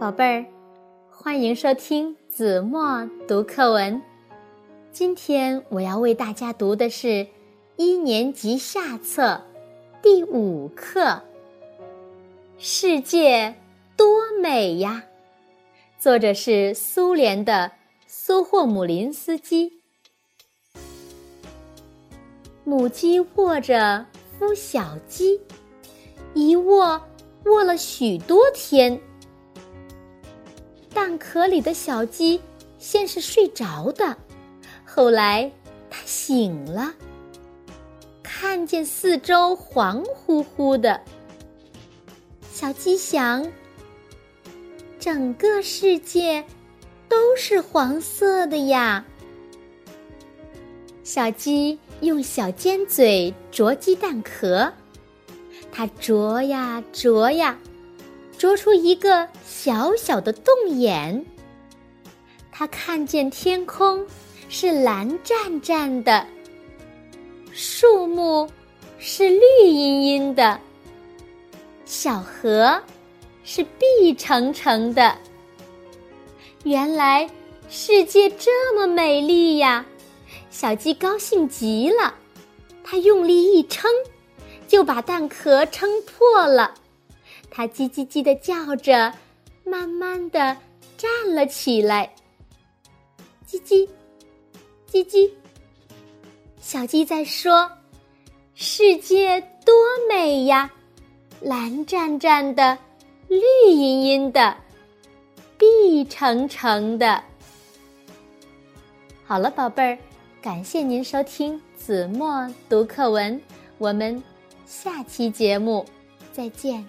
宝贝儿，欢迎收听子墨读课文。今天我要为大家读的是一年级下册第五课《世界多美呀》，作者是苏联的苏霍姆林斯基。母鸡握着孵小鸡，一握握了许多天。蛋壳里的小鸡先是睡着的，后来它醒了，看见四周黄乎乎的。小鸡想：整个世界都是黄色的呀。小鸡用小尖嘴啄鸡蛋壳，它啄呀啄呀。啄出一个小小的洞眼，他看见天空是蓝湛湛的，树木是绿茵茵的，小河是碧澄澄的。原来世界这么美丽呀！小鸡高兴极了，它用力一撑，就把蛋壳撑破了。它叽叽叽的叫着，慢慢的站了起来。叽叽，叽叽，小鸡在说：“世界多美呀，蓝湛湛的，绿茵茵的，碧澄澄的。”好了，宝贝儿，感谢您收听子墨读课文，我们下期节目再见。